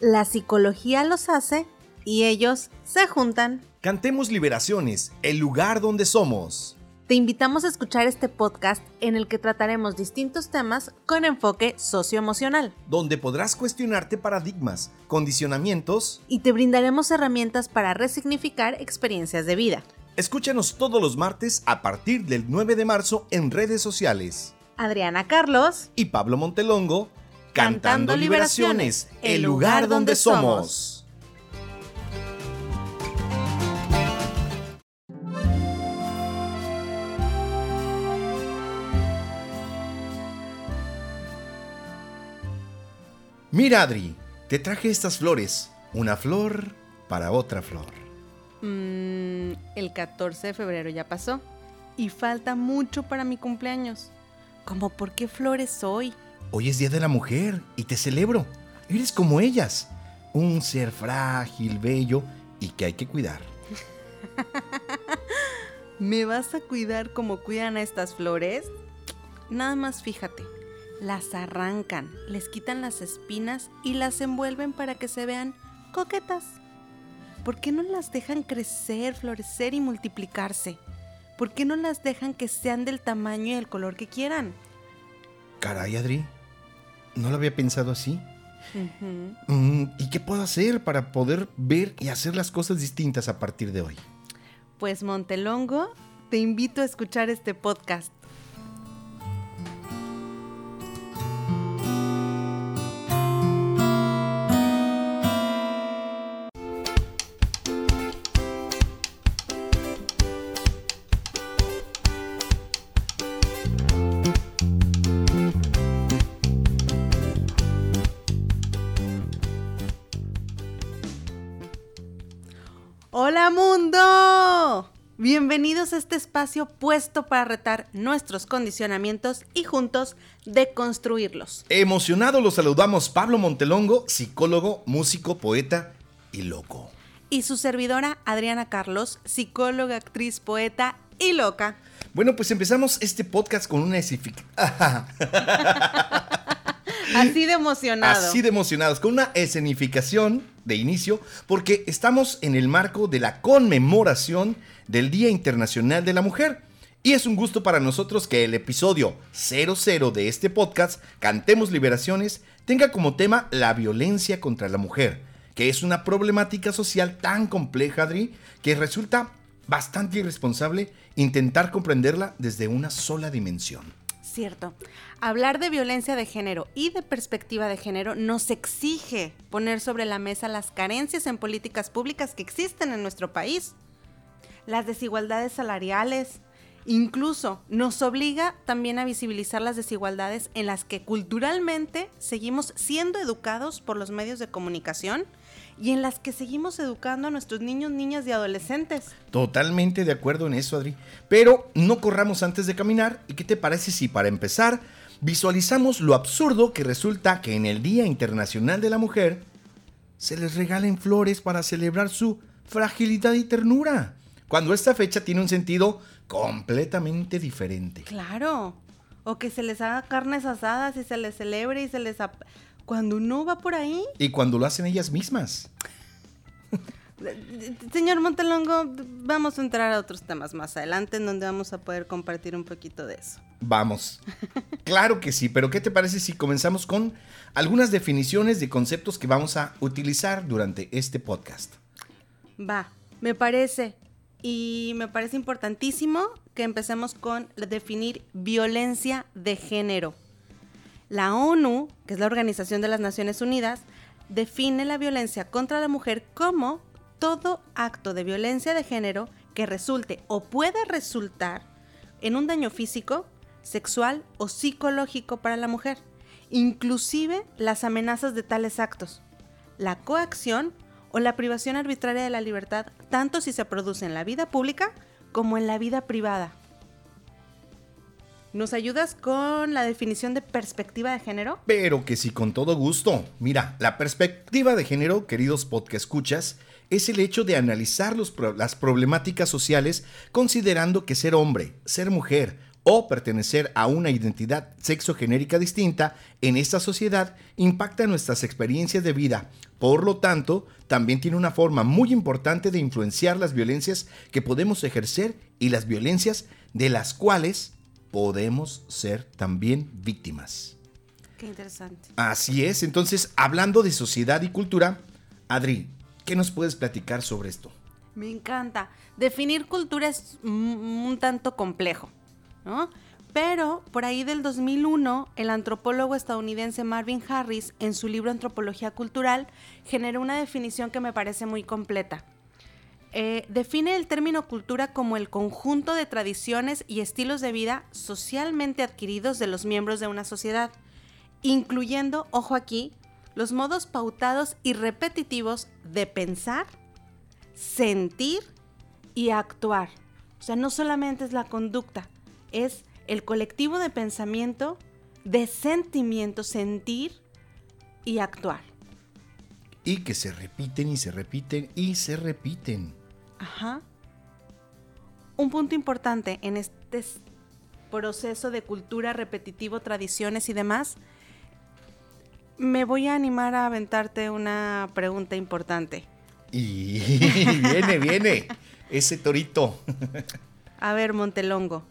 La psicología los hace y ellos se juntan. Cantemos Liberaciones, el lugar donde somos. Te invitamos a escuchar este podcast en el que trataremos distintos temas con enfoque socioemocional. Donde podrás cuestionarte paradigmas, condicionamientos y te brindaremos herramientas para resignificar experiencias de vida. Escúchanos todos los martes a partir del 9 de marzo en redes sociales. Adriana Carlos y Pablo Montelongo, Cantando, Liberaciones, el lugar donde somos. Mira, Adri, te traje estas flores. Una flor para otra flor. Mm, el 14 de febrero ya pasó. Y falta mucho para mi cumpleaños. ¿Cómo por qué flores hoy? Hoy es Día de la Mujer y te celebro. Eres como ellas. Un ser frágil, bello y que hay que cuidar. ¿Me vas a cuidar como cuidan a estas flores? Nada más fíjate las arrancan, les quitan las espinas y las envuelven para que se vean coquetas. ¿Por qué no las dejan crecer, florecer y multiplicarse? ¿Por qué no las dejan que sean del tamaño y el color que quieran? Caray, Adri, no lo había pensado así. Mm, ¿Y qué puedo hacer para poder ver y hacer las cosas distintas a partir de hoy? Pues Montelongo, te invito a escuchar este podcast Bienvenidos a este espacio puesto para retar nuestros condicionamientos y juntos deconstruirlos. Emocionado los saludamos Pablo Montelongo, psicólogo, músico, poeta y loco. Y su servidora Adriana Carlos, psicóloga, actriz, poeta y loca. Bueno, pues empezamos este podcast con una Así de emocionados. Así de emocionados, con una escenificación de inicio, porque estamos en el marco de la conmemoración del Día Internacional de la Mujer. Y es un gusto para nosotros que el episodio 00 de este podcast, Cantemos Liberaciones, tenga como tema la violencia contra la mujer, que es una problemática social tan compleja, Adri, que resulta bastante irresponsable intentar comprenderla desde una sola dimensión. Cierto. Hablar de violencia de género y de perspectiva de género nos exige poner sobre la mesa las carencias en políticas públicas que existen en nuestro país, las desigualdades salariales, incluso nos obliga también a visibilizar las desigualdades en las que culturalmente seguimos siendo educados por los medios de comunicación y en las que seguimos educando a nuestros niños, niñas y adolescentes. Totalmente de acuerdo en eso, Adri. Pero no corramos antes de caminar. ¿Y qué te parece si para empezar visualizamos lo absurdo que resulta que en el Día Internacional de la Mujer se les regalen flores para celebrar su fragilidad y ternura? Cuando esta fecha tiene un sentido completamente diferente. Claro. O que se les haga carnes asadas y se les celebre y se les... Cuando uno va por ahí. Y cuando lo hacen ellas mismas. Señor Montelongo, vamos a entrar a otros temas más adelante en donde vamos a poder compartir un poquito de eso. Vamos. Claro que sí, pero ¿qué te parece si comenzamos con algunas definiciones de conceptos que vamos a utilizar durante este podcast? Va, me parece. Y me parece importantísimo que empecemos con definir violencia de género. La ONU, que es la Organización de las Naciones Unidas, define la violencia contra la mujer como todo acto de violencia de género que resulte o pueda resultar en un daño físico, sexual o psicológico para la mujer, inclusive las amenazas de tales actos, la coacción o la privación arbitraria de la libertad, tanto si se produce en la vida pública como en la vida privada. ¿Nos ayudas con la definición de perspectiva de género? Pero que sí, con todo gusto. Mira, la perspectiva de género, queridos podcast escuchas, es el hecho de analizar las problemáticas sociales considerando que ser hombre, ser mujer o pertenecer a una identidad sexogenérica distinta en esta sociedad impacta nuestras experiencias de vida. Por lo tanto, también tiene una forma muy importante de influenciar las violencias que podemos ejercer y las violencias de las cuales podemos ser también víctimas. Qué interesante. Así es, entonces, hablando de sociedad y cultura, Adri, ¿qué nos puedes platicar sobre esto? Me encanta. Definir cultura es un tanto complejo, ¿no? Pero por ahí del 2001, el antropólogo estadounidense Marvin Harris, en su libro Antropología Cultural, generó una definición que me parece muy completa. Eh, define el término cultura como el conjunto de tradiciones y estilos de vida socialmente adquiridos de los miembros de una sociedad, incluyendo, ojo aquí, los modos pautados y repetitivos de pensar, sentir y actuar. O sea, no solamente es la conducta, es el colectivo de pensamiento, de sentimiento, sentir y actuar. Y que se repiten y se repiten y se repiten. Ajá. Un punto importante en este proceso de cultura repetitivo, tradiciones y demás, me voy a animar a aventarte una pregunta importante. Y viene, viene, ese torito. A ver, Montelongo.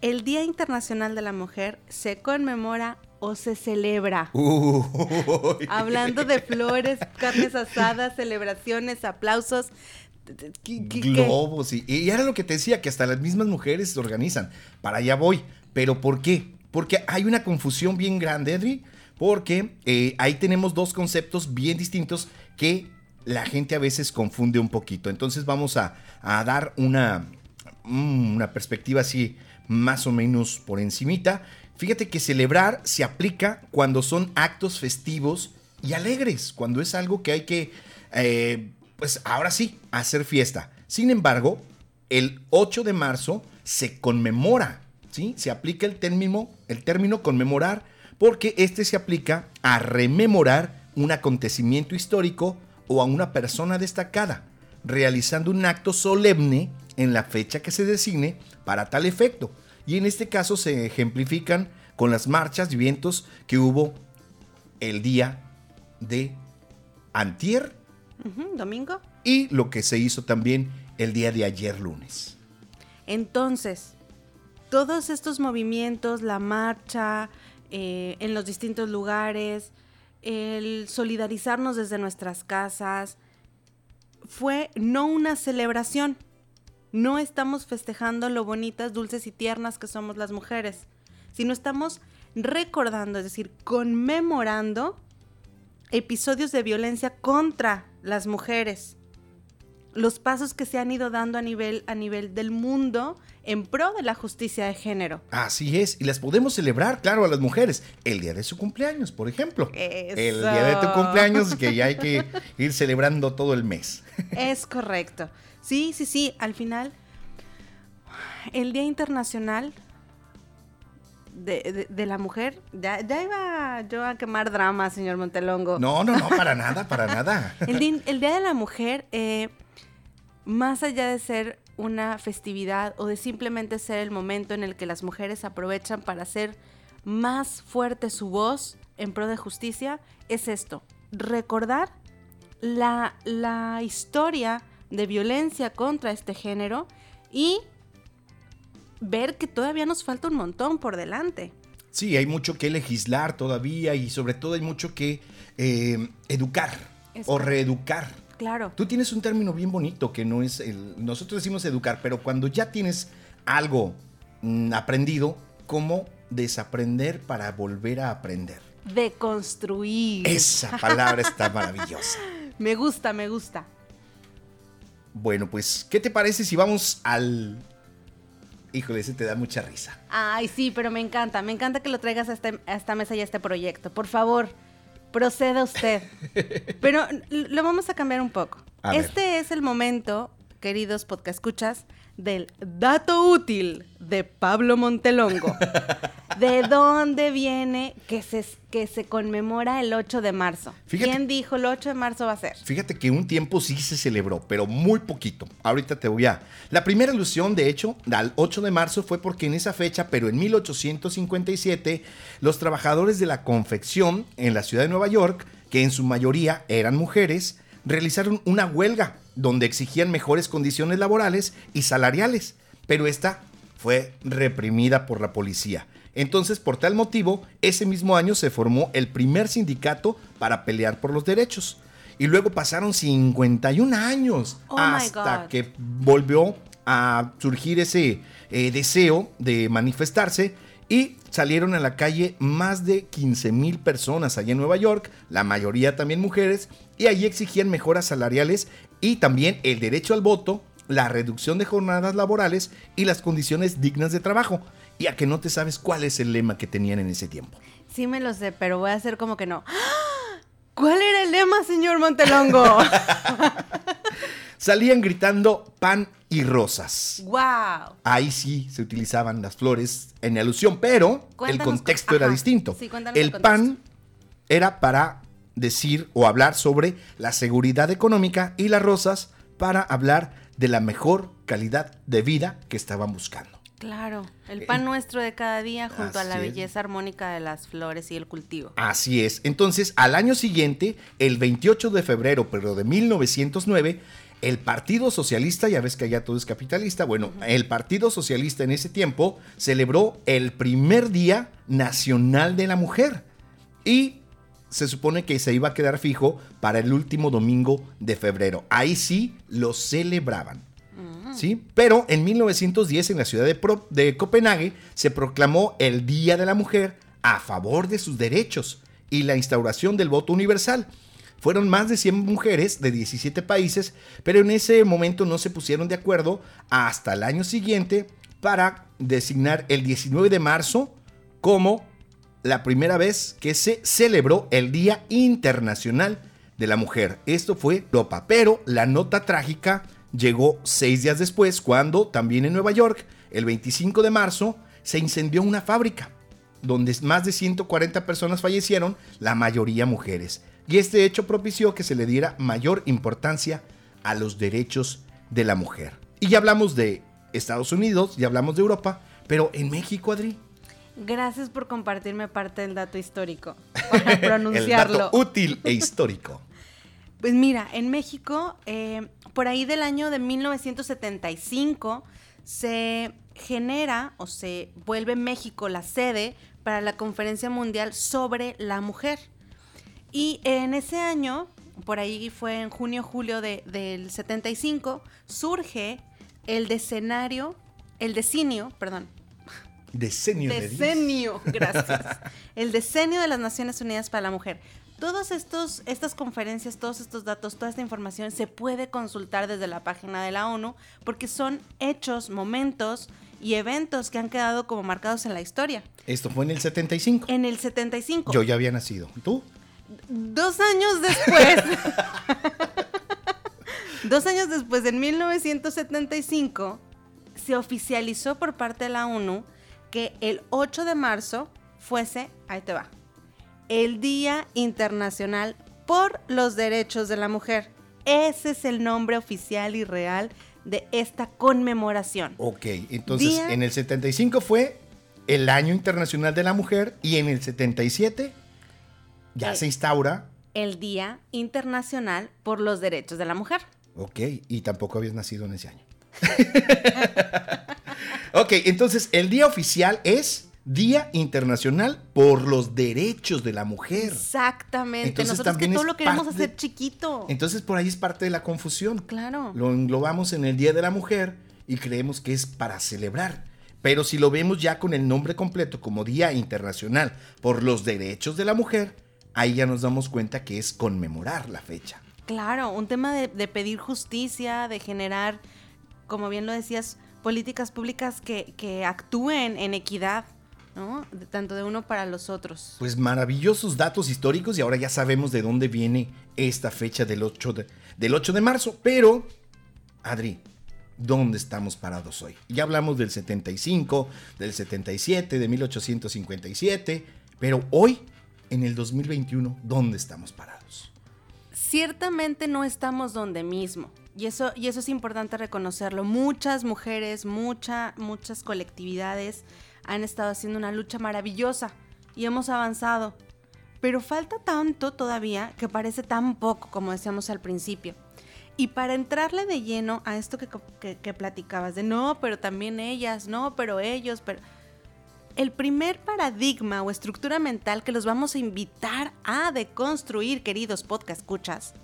El Día Internacional de la Mujer se conmemora o se celebra. Hablando de flores, carnes asadas, celebraciones, aplausos. Globos, y, y era lo que te decía, que hasta las mismas mujeres se organizan. Para allá voy. ¿Pero por qué? Porque hay una confusión bien grande, Adri, porque eh, ahí tenemos dos conceptos bien distintos que la gente a veces confunde un poquito. Entonces vamos a, dar una, mm, una perspectiva así más o menos por encimita. Fíjate que celebrar se aplica cuando son actos festivos y alegres, cuando es algo que hay que, eh, pues ahora sí, hacer fiesta. Sin embargo, el 8 de marzo se conmemora, ¿sí? Se aplica el término, el término conmemorar porque este se aplica a rememorar un acontecimiento histórico o a una persona destacada, realizando un acto solemne en la fecha que se designe para tal efecto. Y en este caso se ejemplifican con las marchas y vientos que hubo el día de antier. domingo. Y lo que se hizo también el día de ayer lunes. Entonces, todos estos movimientos, la marcha, eh, en los distintos lugares, el solidarizarnos desde nuestras casas, fue no una celebración. No estamos festejando lo bonitas, dulces y tiernas que somos las mujeres, sino estamos recordando, es decir, conmemorando episodios de violencia contra las mujeres los pasos que se han ido dando a nivel, a nivel del mundo en pro de la justicia de género. Así es, y las podemos celebrar, claro, a las mujeres. El día de su cumpleaños, por ejemplo. El día de tu cumpleaños, que ya hay que ir celebrando todo el mes. Es correcto. Sí, sí, sí, al final, el Día Internacional de, la Mujer, ya, iba yo a quemar drama, señor Montelongo. No, no, no, para nada, para nada. el, Día de la Mujer... Eh, más allá de ser una festividad o de simplemente ser el momento en el que las mujeres aprovechan para hacer más fuerte su voz en pro de justicia, es esto, recordar la, la historia de violencia contra este género y ver que todavía nos falta un montón por delante. Sí, hay mucho que legislar todavía y sobre todo hay mucho que eh, educar o reeducar Claro. Tú tienes un término bien bonito que no es el. Nosotros decimos educar, pero cuando ya tienes algo mm, aprendido, ¿cómo desaprender para volver a aprender? Deconstruir. Esa palabra está maravillosa. Me gusta, me gusta. Bueno, pues, ¿qué te parece si vamos al Híjole, ese te da mucha risa. Ay, sí, pero me encanta. Me encanta que lo traigas a, este, a esta mesa y a este proyecto. Por favor, Proceda usted. Pero lo vamos a cambiar un poco. este es el momento, queridos podcast escuchas, del dato útil de Pablo Montelongo. ¿De dónde viene que se, que se conmemora el 8 de marzo? Fíjate- ¿Quién dijo el 8 de marzo va a ser? Fíjate que un tiempo sí se celebró, pero muy poquito. Ahorita te voy a... La primera alusión, de hecho, al 8 de marzo fue porque en esa fecha, pero en 1857, los trabajadores de la confección en la ciudad de Nueva York, que en su mayoría eran mujeres, realizaron una huelga donde exigían mejores condiciones laborales y salariales, pero esta fue reprimida por la policía. Entonces, por tal motivo, ese mismo año se formó el primer sindicato para pelear por los derechos. Y luego pasaron 51 años Oh hasta que volvió a surgir ese eh, deseo de manifestarse y salieron a la calle más de 15 mil personas allá en Nueva York, la mayoría también mujeres, y allí exigían mejoras salariales y también el derecho al voto, la reducción de jornadas laborales y las condiciones dignas de trabajo. Y a que no te sabes cuál es el lema que tenían en ese tiempo. Sí me lo sé, pero voy a hacer como que no. ¿Cuál era el lema, señor Montelongo? Salían gritando pan y rosas. ¡Wow! Ahí sí se utilizaban las flores en alusión, pero el contexto era distinto. Sí, el el contexto. pan era para decir o hablar sobre la seguridad económica y las rosas para hablar de la mejor calidad de vida que estaban buscando. Claro, el pan nuestro de cada día junto a la es. belleza armónica de las flores y el cultivo. Así es. Entonces, al año siguiente, el 28 de febrero, pero de 1909, el Partido Socialista, ya ves que allá todo es capitalista, bueno, el Partido Socialista en ese tiempo celebró el primer Día Nacional de la Mujer. Y se supone que se iba a quedar fijo para el último domingo de febrero. Ahí sí lo celebraban. ¿sí? Pero en 1910 en la ciudad de, de Copenhague se proclamó el Día de la Mujer a favor de sus derechos y la instauración del voto universal. Fueron más de 100 mujeres de 17 países, pero en ese momento no se pusieron de acuerdo hasta el año siguiente para designar el 19 de marzo como la primera vez que se celebró el Día Internacional de la Mujer. Esto fue Europa, pero la nota trágica llegó seis días después cuando también en Nueva York, el 25 de marzo, se incendió una fábrica donde más de 140 personas fallecieron, la mayoría mujeres. Y este hecho propició que se le diera mayor importancia a los derechos de la mujer. Y ya hablamos de Estados Unidos, ya hablamos de Europa, pero en México, Adri, Gracias por compartirme parte del dato histórico para el pronunciarlo. dato útil e histórico. Pues mira, en México, eh, por ahí del año de 1975, se genera o se vuelve México la sede para la Conferencia Mundial sobre la Mujer. Y en ese año, por ahí fue en junio-julio de- del 75, surge el decenio, el decenio, perdón, Decenio. Decenio, gracias. El decenio de las Naciones Unidas para la Mujer. Todas estos, estas conferencias, todos estos datos, toda esta información se puede consultar desde la página de la ONU porque son hechos, momentos y eventos que han quedado como marcados en la historia. Esto fue en el 75. En el 75, Yo ya había nacido. ¿Tú? dos años después, dos años después, en 1975, se oficializó por parte de la ONU que el 8 de marzo fuese, ahí te va, el Día Internacional por los Derechos de la Mujer. Ese es el nombre oficial y real de esta conmemoración. Ok, entonces Día- en el 75 fue el Año Internacional de la Mujer y en el 77 ya se instaura. El Día Internacional por los Derechos de la Mujer. Ok, y tampoco habías nacido en ese año. ok, entonces el día oficial es Día Internacional por los Derechos de la Mujer. Exactamente. Entonces, Nosotros que también todo es lo queremos hacer chiquito. Entonces por ahí es parte de la confusión. Claro. Lo englobamos en el Día de la Mujer y creemos que es para celebrar. Pero si lo vemos ya con el nombre completo como Día Internacional por los Derechos de la Mujer, ahí ya nos damos cuenta que es conmemorar la fecha. Claro, un tema de, de pedir justicia, de generar, como bien lo decías, políticas públicas que, que actúen en equidad, ¿no? De- tanto de uno para los otros. Pues maravillosos datos históricos y ahora ya sabemos de dónde viene esta fecha del 8 de, del 8 de marzo. Pero, Adri, dónde estamos parados hoy. Ya hablamos del 75, del 77, de 1857, pero hoy, en el 2021, ¿dónde estamos parados? Ciertamente no estamos donde mismo. Y eso, y eso es importante reconocerlo. Muchas mujeres, mucha, muchas colectividades han estado haciendo una lucha maravillosa y hemos avanzado. Pero falta tanto todavía que parece tan poco, como decíamos al principio. Y para entrarle de lleno a esto que, que, platicabas, de no, pero también ellas, no, pero ellos, pero... El primer paradigma o estructura mental que los vamos a invitar a deconstruir, queridos podcast escuchas,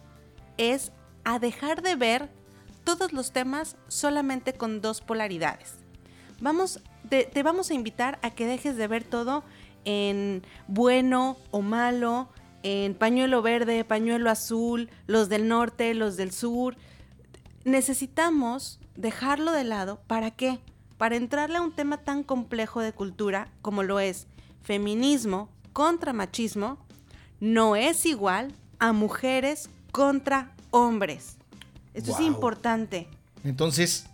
es a dejar de ver todos los temas solamente con dos polaridades. Vamos, te, vamos a invitar a que dejes de ver todo en bueno o malo, en pañuelo verde, pañuelo azul, los del norte, los del sur. Necesitamos dejarlo de lado. ¿Para qué? Para entrarle a un tema tan complejo de cultura como lo es feminismo contra machismo, no es igual a mujeres contra hombres. Esto es importante. Entonces,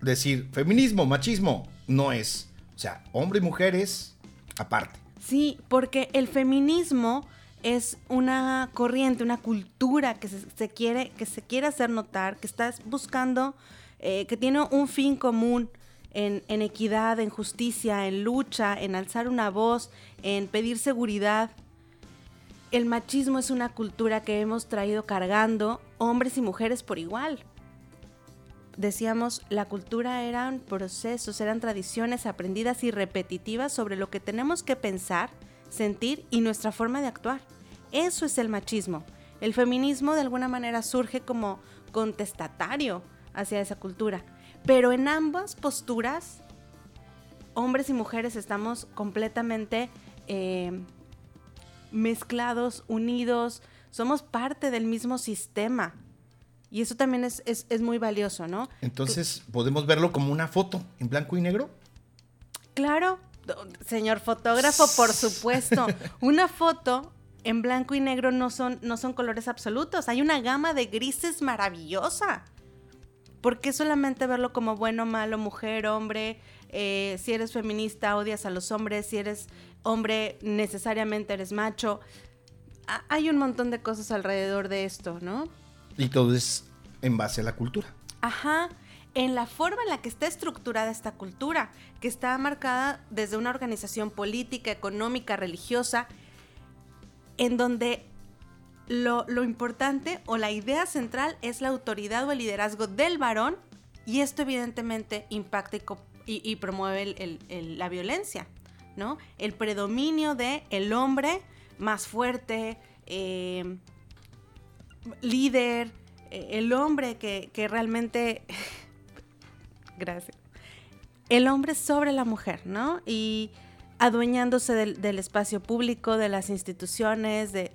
decir feminismo, machismo, no es. O sea, hombre y mujeres aparte. Sí, porque el feminismo es una corriente, una cultura que se, quiere, que se quiere hacer notar, que estás buscando, eh, que tiene un fin común en, en, equidad, en justicia, en lucha, en alzar una voz, en pedir seguridad. El machismo es una cultura que hemos traído cargando hombres y mujeres por igual. Decíamos, la cultura eran procesos, eran tradiciones aprendidas y repetitivas sobre lo que tenemos que pensar, sentir y nuestra forma de actuar. Eso es el machismo. El feminismo de alguna manera surge como contestatario hacia esa cultura. Pero en ambas posturas, hombres y mujeres estamos completamente eh, mezclados, unidos, somos parte del mismo sistema. Y eso también es, es muy valioso, ¿no? Entonces, ¿podemos verlo como una foto en blanco y negro? Claro, señor fotógrafo, por supuesto. Una foto en blanco y negro no son, no son colores absolutos. Hay una gama de grises maravillosa. ¿Por qué solamente verlo como bueno, malo, mujer, hombre? Eh, si eres feminista, odias a los hombres. Si eres hombre, necesariamente eres macho. hay un montón de cosas alrededor de esto, ¿no? Y todo es en base a la cultura. Ajá en la forma en la que está estructurada esta cultura, que está marcada desde una organización política, económica, religiosa, en donde lo, importante o la idea central es la autoridad o el liderazgo del varón y esto evidentemente impacta y, promueve la violencia, ¿no? El predominio de el hombre más fuerte, eh, líder, eh, el hombre que, realmente... Gracias. El hombre sobre la mujer, ¿no? Y adueñándose del, espacio público, de las instituciones, de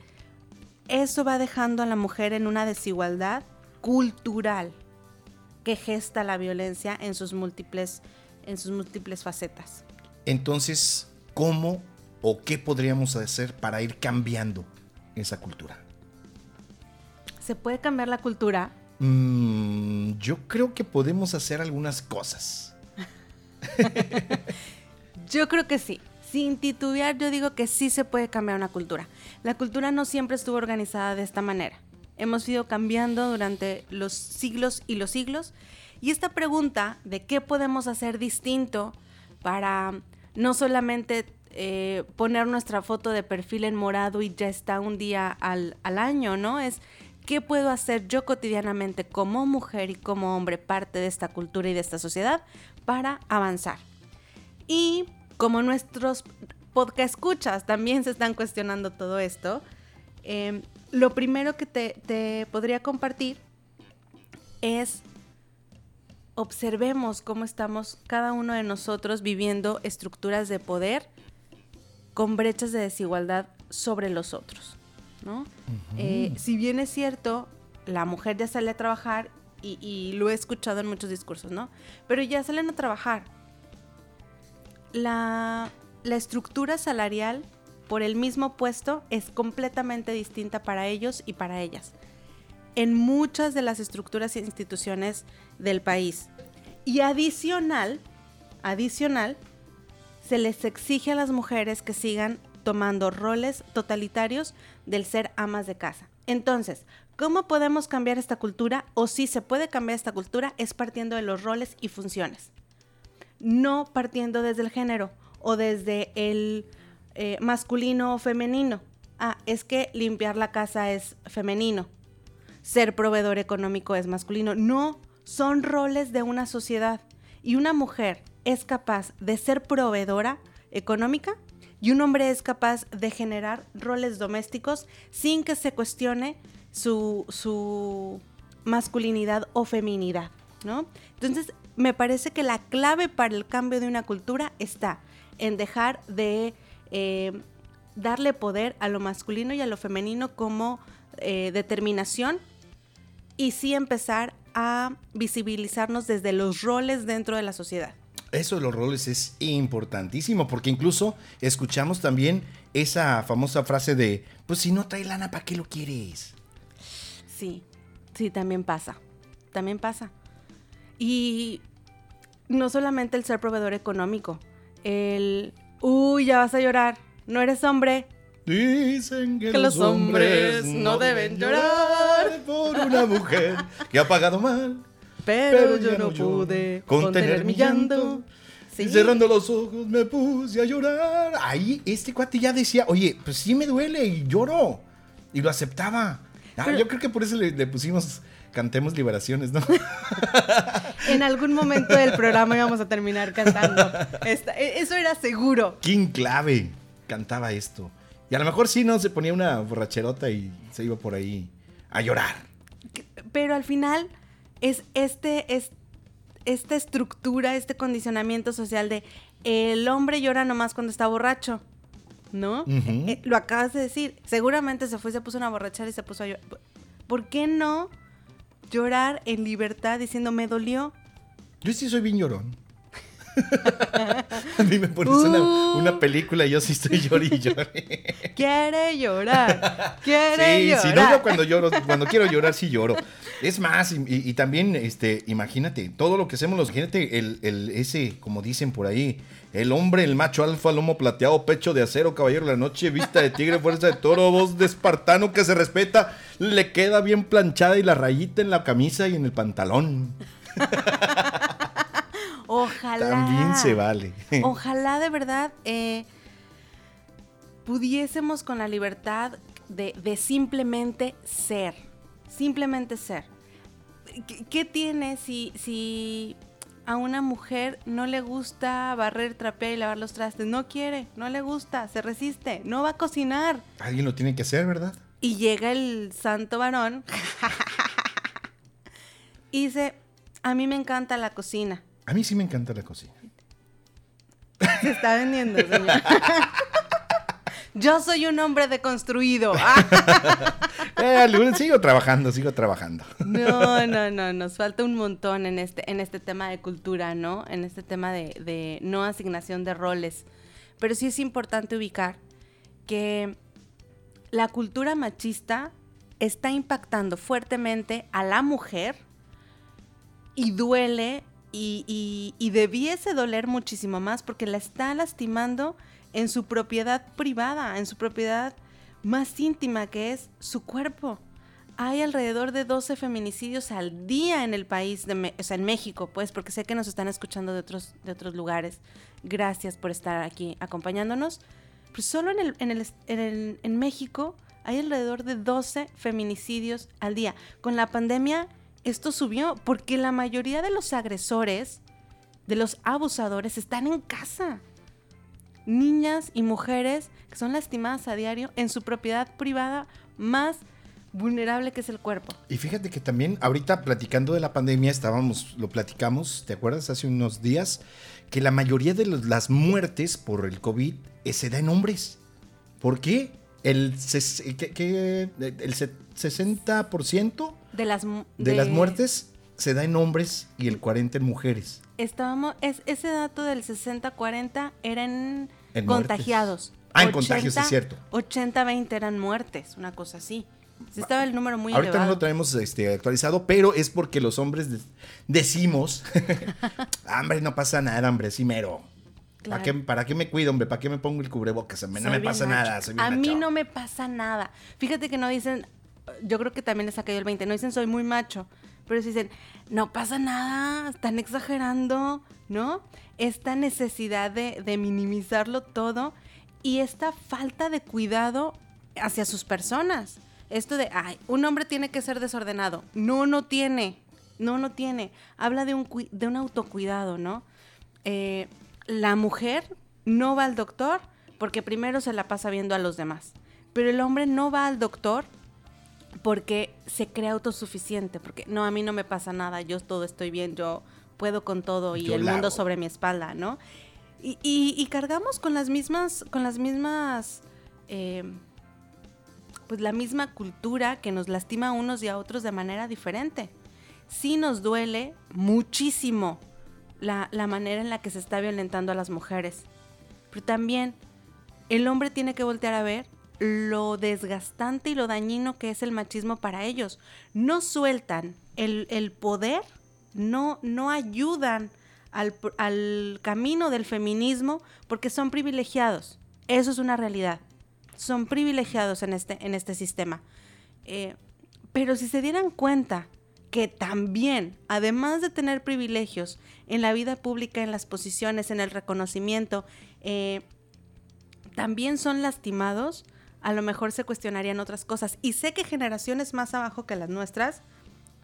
eso va dejando a la mujer en una desigualdad cultural que gesta la violencia en sus múltiples, en sus múltiples facetas. Entonces, ¿cómo o qué podríamos hacer para ir cambiando esa cultura? ¿Se puede cambiar la cultura? Mm, yo creo que podemos hacer algunas cosas. yo creo que sí sin titubear, yo digo que sí se puede cambiar una cultura. La cultura no siempre estuvo organizada de esta manera. Hemos ido cambiando durante los siglos y los siglos. Y esta pregunta de qué podemos hacer distinto para no solamente eh, poner nuestra foto de perfil en morado y ya está un día al, al año, ¿no? Es qué puedo hacer yo cotidianamente como mujer y como hombre, parte de esta cultura y de esta sociedad, para avanzar. Y como nuestros podcast escuchas también se están cuestionando todo esto, em, lo primero que te, podría compartir es observemos cómo estamos cada uno de nosotros viviendo estructuras de poder con brechas de desigualdad sobre los otros. ¿no? Eh, si bien es cierto, la mujer ya sale a trabajar y, y, lo he escuchado en muchos discursos, ¿no? Pero ya salen a trabajar, la, estructura salarial por el mismo puesto es completamente distinta para ellos y para ellas. En muchas de las estructuras e instituciones del país. Y adicional, adicional, se les exige a las mujeres que sigan tomando roles totalitarios del ser amas de casa. Entonces, ¿cómo podemos cambiar esta cultura? O si se puede cambiar esta cultura es partiendo de los roles y funciones. No partiendo desde el género o desde el eh, masculino o femenino. Ah, es que limpiar la casa es femenino. Ser proveedor económico es masculino. No, son roles de una sociedad. Y una mujer es capaz de ser proveedora económica y un hombre es capaz de generar roles domésticos sin que se cuestione su, su masculinidad o feminidad, ¿no? Entonces, me parece que la clave para el cambio de una cultura está en dejar de eh, darle poder a lo masculino y a lo femenino como eh, determinación y sí empezar a visibilizarnos desde los roles dentro de la sociedad. Eso de los roles es importantísimo porque incluso escuchamos también esa famosa frase de, pues si no trae lana, ¿para qué lo quieres? Sí, sí, también pasa, también pasa. Y no solamente el ser proveedor económico, el, uy, ya vas a llorar, no eres hombre. Dicen que, los hombres no deben llorar por una mujer que ha pagado mal pero, yo no pude contener mi llanto. Y cerrando los ojos me puse a llorar. Ahí este cuate ya decía, oye, pues sí me duele y lloro. Y lo aceptaba. Ah, yo creo que por eso le, pusimos cantemos liberaciones, ¿no? en algún momento del programa íbamos a terminar cantando. E, eso era seguro. King Clave cantaba esto. Y a lo mejor sí, ¿no? Se ponía una borracherota y se iba por ahí a llorar. Pero al final es este, es, esta estructura, este condicionamiento social de el hombre llora nomás cuando está borracho. ¿No? Eh, eh, lo acabas de decir. Seguramente se fue, se puso una borrachera y se puso a llorar. ¿Por qué no llorar en libertad diciendo me dolió? Yo sí soy bien llorón. a mí me pones una, uh. película y yo sí estoy llorando y Quiere llorar. Quiere llorar. Sí, no, cuando lloro, cuando quiero llorar sí lloro. Es más, y, también, este, imagínate, todo lo que hacemos los, imagínate, el, el, ese, como dicen por ahí, el hombre, el macho alfa, lomo plateado, pecho de acero, caballero de la noche, vista de tigre, fuerza de toro, voz de espartano que se respeta, le queda bien planchada y la rayita en la camisa y en el pantalón. Ojalá. También se vale. Ojalá de verdad eh, pudiésemos con la libertad de, simplemente ser. Simplemente ser. ¿Qué, tiene si, si a una mujer no le gusta barrer, trapear y lavar los trastes? No quiere, no le gusta, se resiste, no va a cocinar. Alguien lo tiene que hacer, ¿verdad? Y llega el santo varón y dice, a mí me encanta la cocina. A mí sí me encanta la cocina. Se está vendiendo, señor. Yo soy un hombre deconstruido. eh, sigo trabajando, sigo trabajando. No, no, no, nos falta un montón en este, en este tema de cultura, ¿no? En este tema de, de no asignación de roles. Pero sí es importante ubicar que la cultura machista está impactando fuertemente a la mujer y duele y, debiese doler muchísimo más porque la está lastimando en su propiedad privada, en su propiedad más íntima que es su cuerpo. Hay alrededor de 12 feminicidios al día en el país, de, o sea, en México, pues, porque sé que nos están escuchando de otros, de otros lugares. Gracias por estar aquí acompañándonos. Pero solo en, en, en México hay alrededor de 12 feminicidios al día. Con la pandemia esto subió porque la mayoría de los agresores, de los abusadores, están en casa. Niñas y mujeres que son lastimadas a diario en su propiedad privada más vulnerable que es el cuerpo. Y fíjate que también ahorita platicando de la pandemia estábamos, lo platicamos, ¿te acuerdas? Hace unos días, que la mayoría de las muertes por el COVID eh, se da en hombres. ¿Por qué? El, el 60% de las, de... las muertes se da en hombres y el 40 en mujeres. Estábamos, es, ese dato del 60-40 era en, contagiados. Ah, en contagios, es cierto. 80-20 eran muertes, una cosa así. Sí estaba el número muy Ahorita no lo traemos este, actualizado, pero es porque los hombres de- decimos, hombre, no pasa nada, hombre, sí mero. ¿Para, qué, ¿Para qué me cuido, hombre? ¿Para qué me pongo el cubrebocas? No me pasa nada. A mí macho". no me pasa nada. Fíjate que no dicen, yo creo que también les ha caído el 20, no dicen soy muy macho, pero dicen, no pasa nada, están exagerando, ¿no? Esta necesidad de, minimizarlo todo y esta falta de cuidado hacia sus personas. Esto de, ay, un hombre tiene que ser desordenado. No, no tiene. No, no tiene. Habla de un, de un autocuidado, ¿no? Eh, la mujer no va al doctor porque primero se la pasa viendo a los demás. Pero el hombre no va al doctor porque se cree autosuficiente, porque no, a mí no me pasa nada, yo todo estoy bien, yo puedo con todo y Yo el mundo hago. sobre mi espalda, ¿no? Y, y- y cargamos con las mismas, con las mismas, eh, pues la misma cultura que nos lastima a unos y a otros de manera diferente. Sí nos duele muchísimo la, la manera en la que se está violentando a las mujeres, pero también el hombre tiene que voltear a ver lo desgastante y lo dañino que es el machismo para ellos. No sueltan el, el poder, no, no ayudan al, al camino del feminismo porque son privilegiados. Eso es una realidad. Son privilegiados en este, en este sistema. Eh, pero si se dieran cuenta que también, además de tener privilegios en la vida pública, en las posiciones, en el reconocimiento, eh, también son lastimados, a lo mejor se cuestionarían otras cosas. Y sé que generaciones más abajo que las nuestras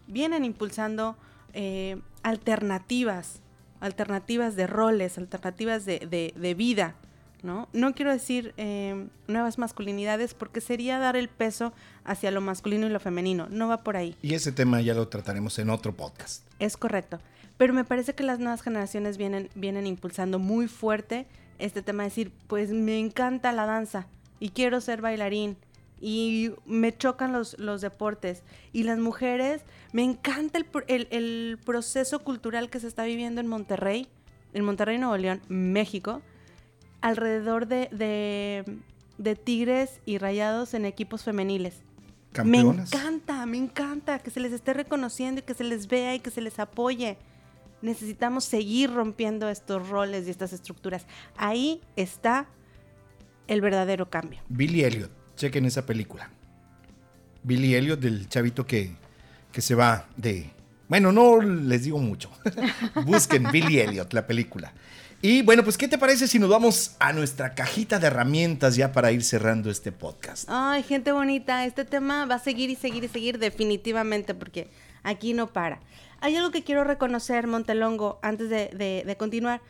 vienen impulsando eh, alternativas, alternativas de roles, alternativas de, de- de vida. ¿no? no quiero decir eh, nuevas masculinidades porque sería dar el peso hacia lo masculino y lo femenino. No va por ahí. Y ese tema ya lo trataremos en otro podcast. Es correcto. Pero me parece que las nuevas generaciones vienen, vienen impulsando muy fuerte este tema de decir, pues me encanta la danza y quiero ser bailarín y me chocan los, los deportes. Y las mujeres, me encanta el, el- el proceso cultural que se está viviendo en Monterrey, en Monterrey, Nuevo León, México, alrededor de, de, de tigres y rayados en equipos femeniles. Campeonas. Me encanta, me encanta que se les esté reconociendo y que se les vea y que se les apoye. Necesitamos seguir rompiendo estos roles y estas estructuras. Ahí está el verdadero cambio. Billy Elliot, chequen esa película. Billy Elliot, del chavito que, que se va de... Bueno, no les digo mucho. Busquen Billy Elliot, la película. Y bueno, pues ¿qué te parece si nos vamos a nuestra cajita de herramientas ya para ir cerrando este podcast? Ay, gente bonita, este tema va a seguir y seguir y seguir definitivamente porque aquí no para. Hay algo que quiero reconocer, Montelongo, antes de, de- de continuar.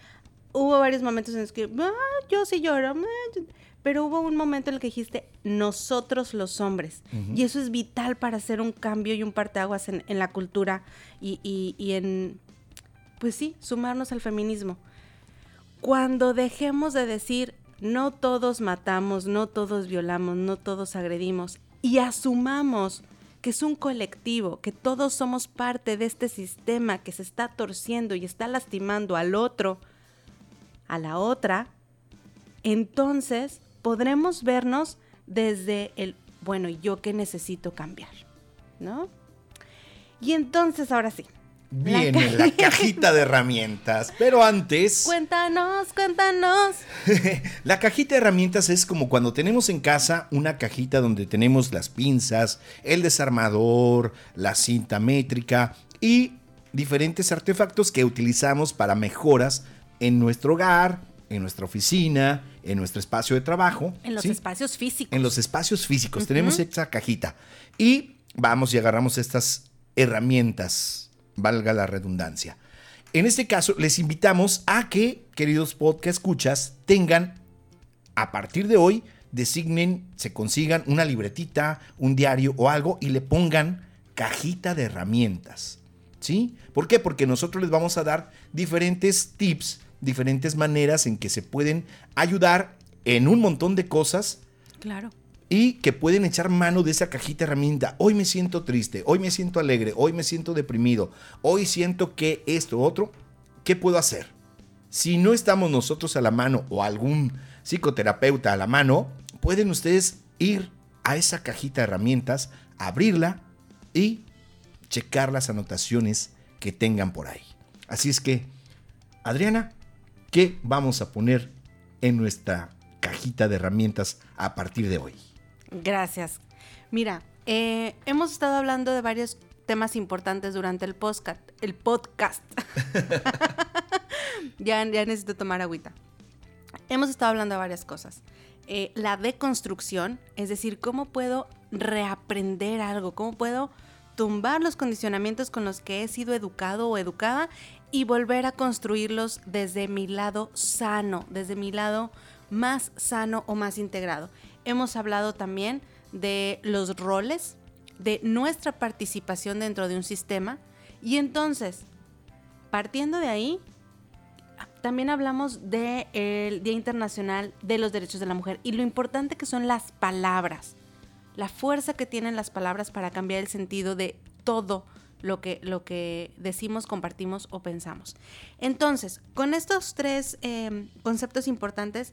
Hubo varios momentos en los que, "Ah, yo sí lloro, ah", pero hubo un momento en el que dijiste, nosotros los hombres. Y eso es vital para hacer un cambio y un parteaguas en, en la cultura y, y- y en, pues sí, sumarnos al feminismo. Cuando dejemos de decir, no todos matamos, no todos violamos, no todos agredimos, y asumamos que es un colectivo, que todos somos parte de este sistema que se está torciendo y está lastimando al otro, a la otra, entonces podremos vernos desde el, bueno, ¿yo qué necesito cambiar? ¿No? Y entonces, ahora sí. la Viene la cajita de herramientas, pero antes... Cuéntanos, cuéntanos. La cajita de herramientas es como cuando tenemos en casa una cajita donde tenemos las pinzas, el desarmador, la cinta métrica y diferentes artefactos que utilizamos para mejoras en nuestro hogar, en nuestra oficina, en nuestro espacio de trabajo. En los ¿sí? espacios físicos. En los espacios físicos tenemos esta cajita. Y vamos y agarramos estas herramientas, valga la redundancia. En este caso, les invitamos a que, queridos podcast escuchas, tengan a partir de hoy, designen, se consigan una libretita, un diario o algo y le pongan cajita de herramientas. ¿Sí? ¿Por qué? Porque nosotros les vamos a dar diferentes tips, diferentes maneras en que se pueden ayudar en un montón de cosas Claro. y que pueden echar mano de esa cajita herramienta. Hoy me siento triste, hoy me siento alegre, hoy me siento deprimido, hoy siento que esto, otro, ¿qué puedo hacer? Si no estamos nosotros a la mano o algún psicoterapeuta a la mano, pueden ustedes ir a esa cajita de herramientas, abrirla y checar las anotaciones que tengan por ahí. Así es que, Adriana, ¿qué vamos a poner en nuestra cajita de herramientas a partir de hoy? Gracias. Mira, eh, hemos estado hablando de varios temas importantes durante el podcast. El podcast. ya, ya necesito tomar agüita. Hemos estado hablando de varias cosas. Eh, la deconstrucción, es decir, cómo puedo reaprender algo, cómo puedo tumbar los condicionamientos con los que he sido educado o educada y volver a construirlos desde mi lado sano, desde mi lado más sano o más integrado. Hemos hablado también de los roles, de nuestra participación dentro de un sistema y entonces, partiendo de ahí, también hablamos del Día Internacional de los Derechos de la Mujer y lo importante que son las palabras, la fuerza que tienen las palabras para cambiar el sentido de todo lo que, lo que decimos, compartimos o pensamos. Entonces, con estos tres em, conceptos importantes,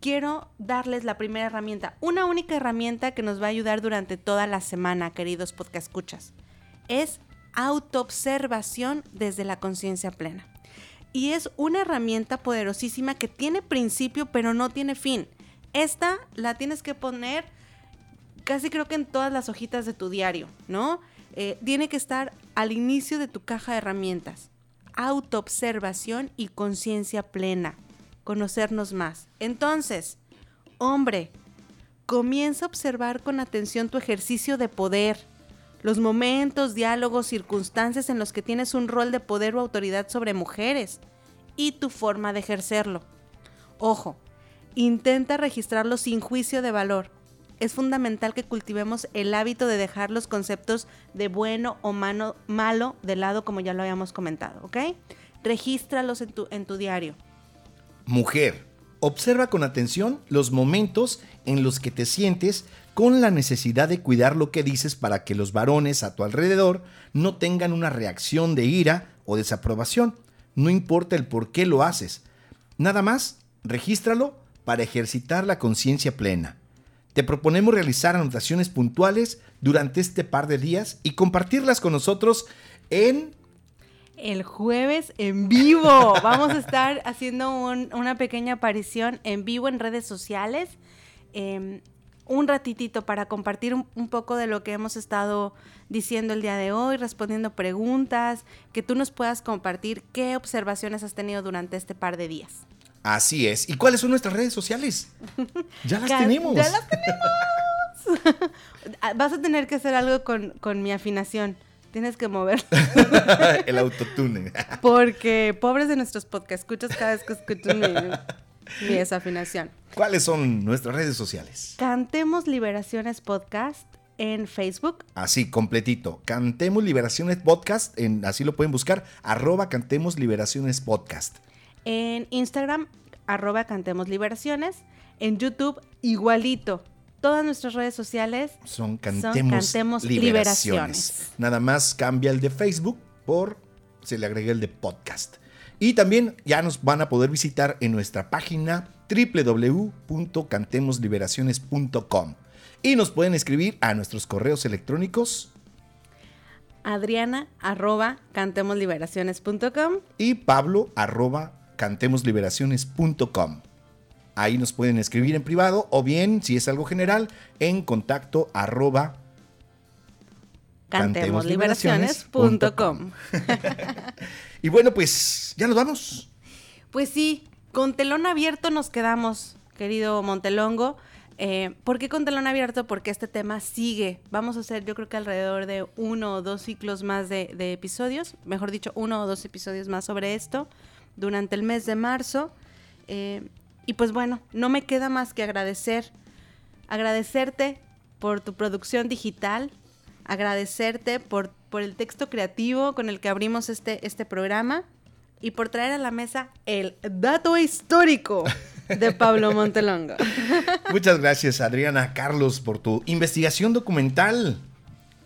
quiero darles la primera herramienta, una única herramienta que nos va a ayudar durante toda la semana, queridos podcast escuchas. Es autoobservación desde la conciencia plena. Y es una herramienta poderosísima que tiene principio pero no tiene fin. Esta la tienes que poner casi creo que en todas las hojitas de tu diario, ¿no? Eh, tiene que estar al inicio de tu caja de herramientas. Autoobservación y conciencia plena. Conocernos más. Entonces, hombre, comienza a observar con atención tu ejercicio de poder, los momentos, diálogos, circunstancias en los que tienes un rol de poder o autoridad sobre mujeres y tu forma de ejercerlo. Ojo, intenta registrarlo sin juicio de valor es fundamental que cultivemos el hábito de dejar los conceptos de bueno o malo de lado, como ya lo habíamos comentado, ¿ok? Regístralos en tu, en tu diario. Mujer, observa con atención los momentos en los que te sientes con la necesidad de cuidar lo que dices para que los varones a tu alrededor no tengan una reacción de ira o desaprobación. No importa el por qué lo haces. Nada más, regístralo para ejercitar la conciencia plena. Te proponemos realizar anotaciones puntuales durante este par de días y compartirlas con nosotros en... El jueves en vivo. Vamos a estar haciendo una pequeña aparición en vivo en redes sociales. Em, un ratitito para compartir un, un, poco de lo que hemos estado diciendo el día de hoy, respondiendo preguntas, que tú nos puedas compartir qué observaciones has tenido durante este par de días. Así es. ¿Y cuáles son nuestras redes sociales? Ya las tenemos. Ya las tenemos. Vas a tener que hacer algo con, mi afinación. Tienes que mover. El autotune. Porque pobres de nuestros podcast, escuchas cada vez que escucho mi, mi desafinación. ¿Cuáles son nuestras redes sociales? Cantemos Liberaciones Podcast en Facebook. Así, completito. Cantemos Liberaciones Podcast, en, así lo pueden buscar, arroba Cantemos Liberaciones Podcast. En Instagram, arroba Cantemos Liberaciones. En YouTube, igualito. Todas nuestras redes sociales son Cantemos, Liberaciones. Nada más cambia el de Facebook por, se le agrega el de podcast. Y también ya nos van a poder visitar en nuestra página www.cantemosliberaciones.com y nos pueden escribir a nuestros correos electrónicos adriana arroba cantemosliberaciones.com y pablo arroba cantemosliberaciones.com. Ahí nos pueden escribir en privado o bien, si es algo general, en contacto arroba cantemosliberaciones.com. y bueno, pues ya nos vamos. Pues sí, con telón abierto nos quedamos, querido Montelongo. Eh, ¿Por qué con telón abierto? Porque este tema sigue. Vamos a hacer, yo creo que alrededor de uno o dos ciclos más de, de episodios, mejor dicho, uno o dos episodios más sobre esto durante el mes de marzo. Eh, y pues bueno, no me queda más que agradecer, agradecerte por tu producción digital, agradecerte por, por el texto creativo con el que abrimos este, este programa y por traer a la mesa el dato histórico de Pablo Montelongo. Muchas gracias Adriana Carlos por tu investigación documental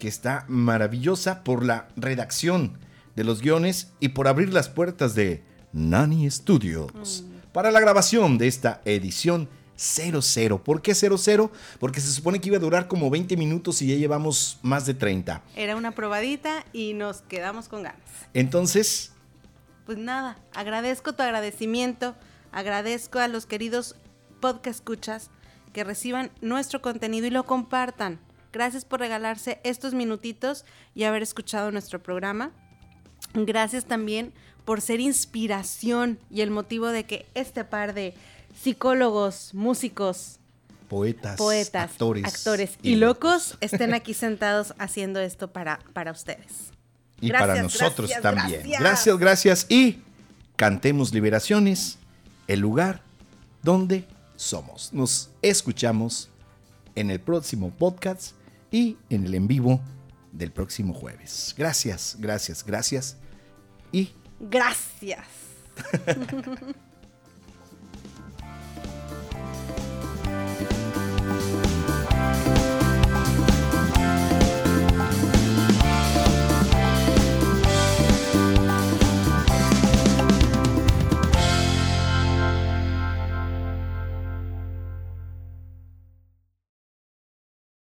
que está maravillosa por la redacción de los guiones y por abrir las puertas de Nani Studios para la grabación de esta edición 00. ¿Por qué 00? Porque se supone que iba a durar como 20 minutos y ya llevamos más de 30. Era una probadita y nos quedamos con ganas. Entonces, Pues nada, agradezco tu agradecimiento, agradezco a los queridos podcast escuchas que reciban nuestro contenido y lo compartan. Gracias por regalarse estos minutitos y haber escuchado nuestro programa. Gracias también por ser inspiración y el motivo de que este par de psicólogos, músicos, poetas, poetas, actores, actores, y, locos estén aquí sentados haciendo esto para, para ustedes. Y Gracias, para nosotros gracias, también. gracias. gracias, gracias. Y cantemos liberaciones, el lugar donde somos. Nos escuchamos en el próximo podcast y en el en vivo del próximo jueves. Gracias, gracias, gracias. Y Gracias.